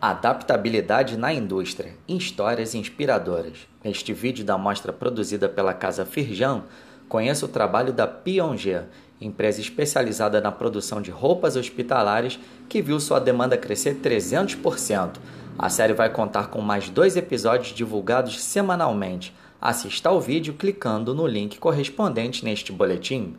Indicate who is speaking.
Speaker 1: Adaptabilidade na indústria, histórias inspiradoras. Neste vídeo da mostra produzida pela Casa Firjan, conheça o trabalho da Piaget, empresa especializada na produção de roupas hospitalares que viu sua demanda crescer 300%. A série vai contar com mais dois episódios divulgados semanalmente. Assista ao vídeo clicando no link correspondente neste boletim.